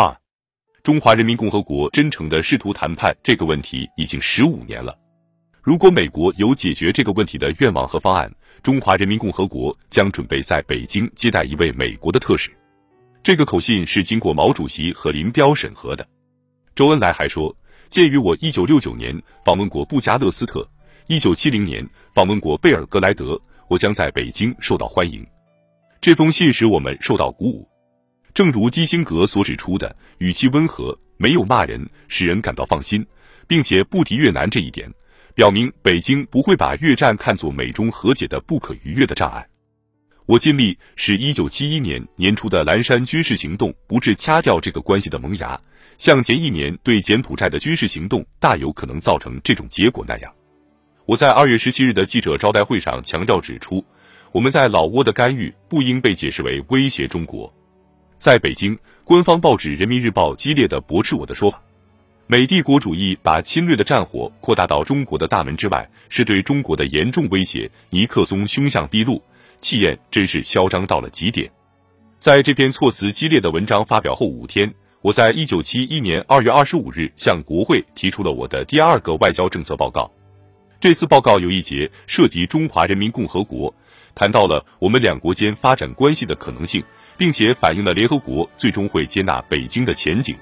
二，中华人民共和国真诚的试图谈判这个问题已经十五年了。如果美国有解决这个问题的愿望和方案，中华人民共和国将准备在北京接待一位美国的特使。这个口信是经过毛主席和林彪审核的。周恩来还说，鉴于我一九六九年访问过布加勒斯特，一九七零年访问过贝尔格莱德，我将在北京受到欢迎。这封信使我们受到鼓舞。正如基辛格所指出的，语气温和，没有骂人，使人感到放心，并且不敌越南这一点，表明北京不会把越战看作美中和解的不可逾越的障碍。我尽力使一九七一年年初的蓝山军事行动不致掐掉这个关系的萌芽，像前一年对柬埔寨的军事行动大有可能造成这种结果那样。我在二月十七日的记者招待会上强调指出，我们在老挝的干预不应被解释为威胁中国。在北京，官方报纸《人民日报》激烈的驳斥我的说法，美帝国主义把侵略的战火扩大到中国的大门之外，是对中国的严重威胁。尼克松凶相毕露。气焰真是嚣张到了极点。在这篇措辞激烈的文章发表后五天，我在一九七一年二月二十五日向国会提出了我的第二个外交政策报告。这次报告有一节涉及中华人民共和国，谈到了我们两国间发展关系的可能性，并且反映了联合国最终会接纳北京的前景。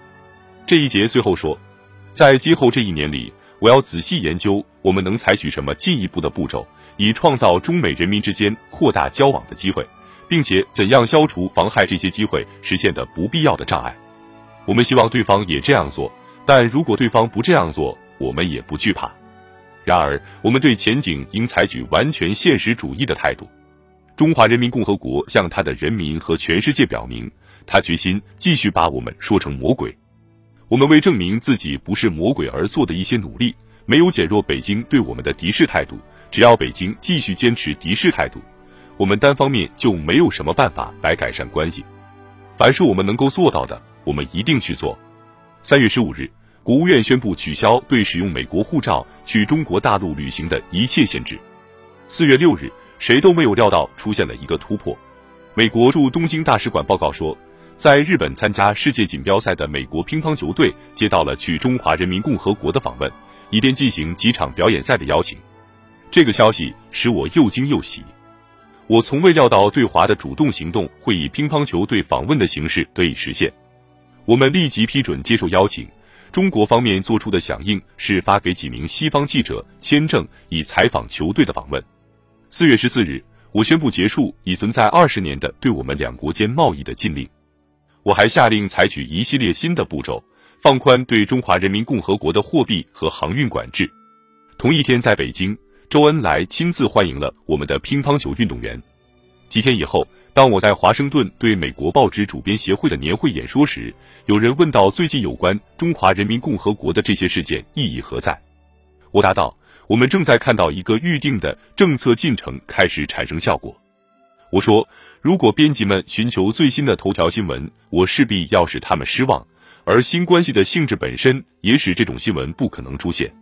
这一节最后说，在今后这一年里，我要仔细研究我们能采取什么进一步的步骤。以创造中美人民之间扩大交往的机会，并且怎样消除妨害这些机会实现的不必要的障碍。我们希望对方也这样做，但如果对方不这样做，我们也不惧怕。然而，我们对前景应采取完全现实主义的态度。中华人民共和国向他的人民和全世界表明，他决心继续把我们说成魔鬼。我们为证明自己不是魔鬼而做的一些努力，没有减弱北京对我们的敌视态度。只要北京继续坚持敌视态度，我们单方面就没有什么办法来改善关系。凡是我们能够做到的，我们一定去做。三月十五日，国务院宣布取消对使用美国护照去中国大陆旅行的一切限制。四月六日，谁都没有料到出现了一个突破。美国驻东京大使馆报告说，在日本参加世界锦标赛的美国乒乓球队接到了去中华人民共和国的访问，以便进行几场表演赛的邀请。这个消息使我又惊又喜。我从未料到对华的主动行动会以乒乓球队访问的形式得以实现。我们立即批准接受邀请。中国方面做出的响应是发给几名西方记者签证，以采访球队的访问。四月十四日，我宣布结束已存在二十年的对我们两国间贸易的禁令。我还下令采取一系列新的步骤，放宽对中华人民共和国的货币和航运管制。同一天，在北京。周恩来亲自欢迎了我们的乒乓球运动员。几天以后，当我在华盛顿对美国报纸主编协会的年会演说时，有人问到最近有关中华人民共和国的这些事件意义何在？我答道：我们正在看到一个预定的政策进程开始产生效果。我说，如果编辑们寻求最新的头条新闻，我势必要使他们失望，而新关系的性质本身也使这种新闻不可能出现。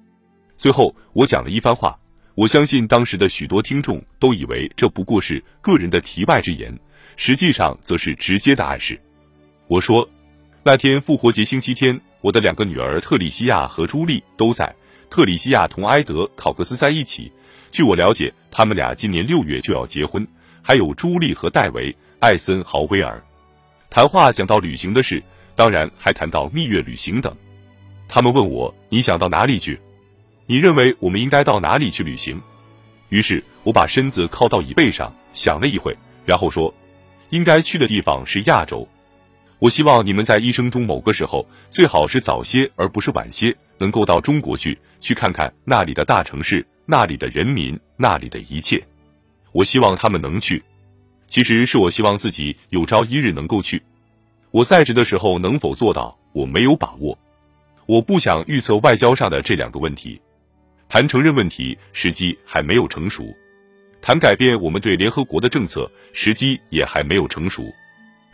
最后，我讲了一番话。我相信当时的许多听众都以为这不过是个人的题外之言，实际上则是直接的暗示。我说，那天复活节星期天，我的两个女儿特里西亚和朱莉都在。特里西亚同埃德考克斯在一起。据我了解，他们俩今年六月就要结婚。还有朱莉和戴维·艾森豪威尔。谈话讲到旅行的事，当然还谈到蜜月旅行等。他们问我：“你想到哪里去？”你认为我们应该到哪里去旅行？于是我把身子靠到椅背上，想了一会，然后说：“应该去的地方是亚洲。我希望你们在一生中某个时候，最好是早些而不是晚些，能够到中国去，去看看那里的大城市，那里的人民，那里的一切。我希望他们能去。其实是我希望自己有朝一日能够去。我在职的时候能否做到，我没有把握。我不想预测外交上的这两个问题。”谈承认问题，时机还没有成熟；谈改变我们对联合国的政策，时机也还没有成熟。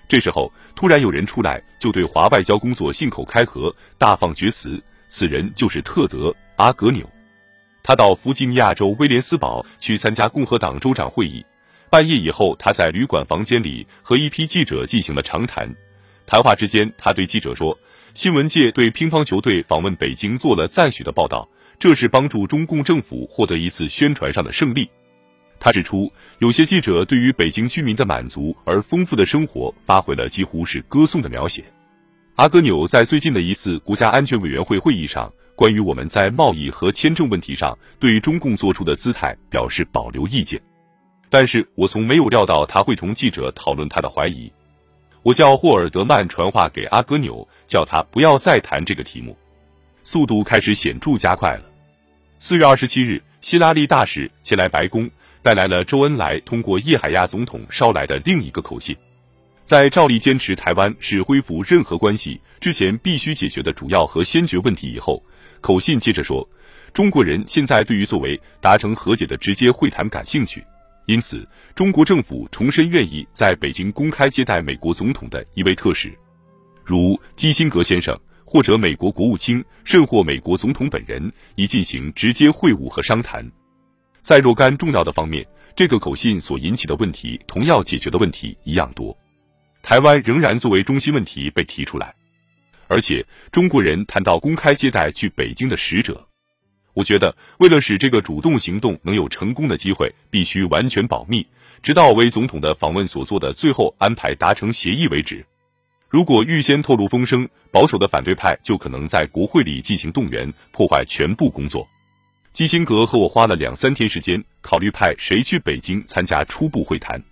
这时候，突然有人出来，就对华外交工作信口开河，大放厥词。此人就是特德·阿格纽。他到弗吉尼亚州威廉斯堡去参加共和党州长会议。半夜以后，他在旅馆房间里和一批记者进行了长谈。谈话之间，他对记者说：“新闻界对乒乓球队访问北京做了赞许的报道，这是帮助中共政府获得一次宣传上的胜利。”他指出，有些记者对于北京居民的满足而丰富的生活发挥了几乎是歌颂的描写。阿格纽在最近的一次国家安全委员会会议上，关于我们在贸易和签证问题上对中共做出的姿态表示保留意见，但是我从没有料到他会同记者讨论他的怀疑。我叫霍尔德曼传话给阿戈纽，叫他不要再谈这个题目。速度开始显著加快了。四月二十七日，希拉里大使前来白宫。带来了周恩来通过叶海亚总统捎来的另一个口信，在照例坚持台湾是恢复任何关系之前必须解决的主要和先决问题以后，口信接着说，中国人现在对于作为达成和解的直接会谈感兴趣，因此中国政府重申愿意在北京公开接待美国总统的一位特使，如基辛格先生或者美国国务卿，甚或美国总统本人，以进行直接会晤和商谈。在若干重要的方面，这个口信所引起的问题同要解决的问题一样多。台湾仍然作为中心问题被提出来，而且中国人谈到公开接待去北京的使者，我觉得为了使这个主动行动能有成功的机会，必须完全保密，直到为总统的访问所做的最后安排达成协议为止。如果预先透露风声，保守的反对派就可能在国会里进行动员，破坏全部工作。基辛格和我花了两三天时间考虑派谁去北京参加初步会谈。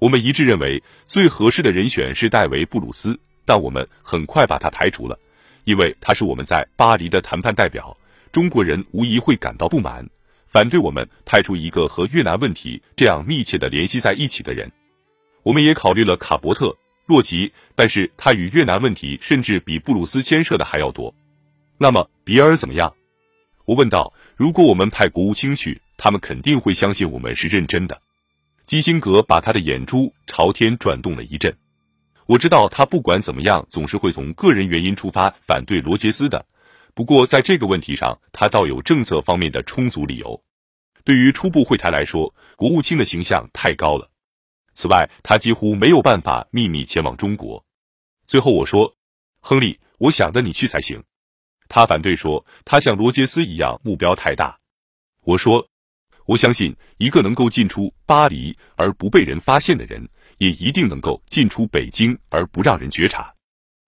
我们一致认为最合适的人选是戴维·布鲁斯，但我们很快把他排除了，因为他是我们在巴黎的谈判代表。中国人无疑会感到不满，反对我们派出一个和越南问题这样密切的联系在一起的人。我们也考虑了卡伯特·洛奇，但是他与越南问题甚至比布鲁斯牵涉的还要多。那么比尔怎么样？我问道：“如果我们派国务卿去，他们肯定会相信我们是认真的。”基辛格把他的眼珠朝天转动了一阵。我知道他不管怎么样，总是会从个人原因出发反对罗杰斯的。不过在这个问题上，他倒有政策方面的充足理由。对于初步会谈来说，国务卿的形象太高了。此外，他几乎没有办法秘密前往中国。最后我说：“亨利，我想的你去才行。”他反对说，他像罗杰斯一样目标太大。我说，我相信一个能够进出巴黎而不被人发现的人，也一定能够进出北京而不让人觉察。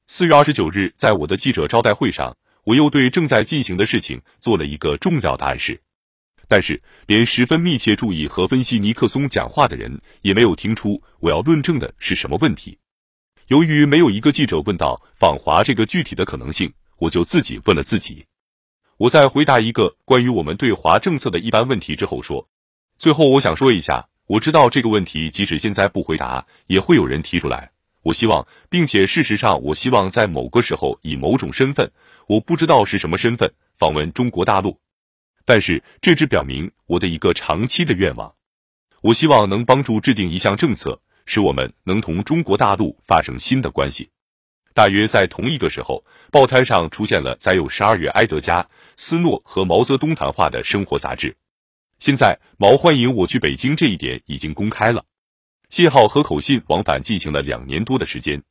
四月二十九日，在我的记者招待会上，我又对正在进行的事情做了一个重要的暗示。但是，连十分密切注意和分析尼克松讲话的人，也没有听出我要论证的是什么问题。由于没有一个记者问到访华这个具体的可能性。我就自己问了自己，我在回答一个关于我们对华政策的一般问题之后说，最后我想说一下，我知道这个问题即使现在不回答，也会有人提出来。我希望，并且事实上，我希望在某个时候以某种身份，我不知道是什么身份，访问中国大陆。但是这只表明我的一个长期的愿望，我希望能帮助制定一项政策，使我们能同中国大陆发生新的关系。大约在同一个时候，报摊上出现了载有十二月埃德加·斯诺和毛泽东谈话的生活杂志。现在毛欢迎我去北京这一点已经公开了。信号和口信往返进行了两年多的时间。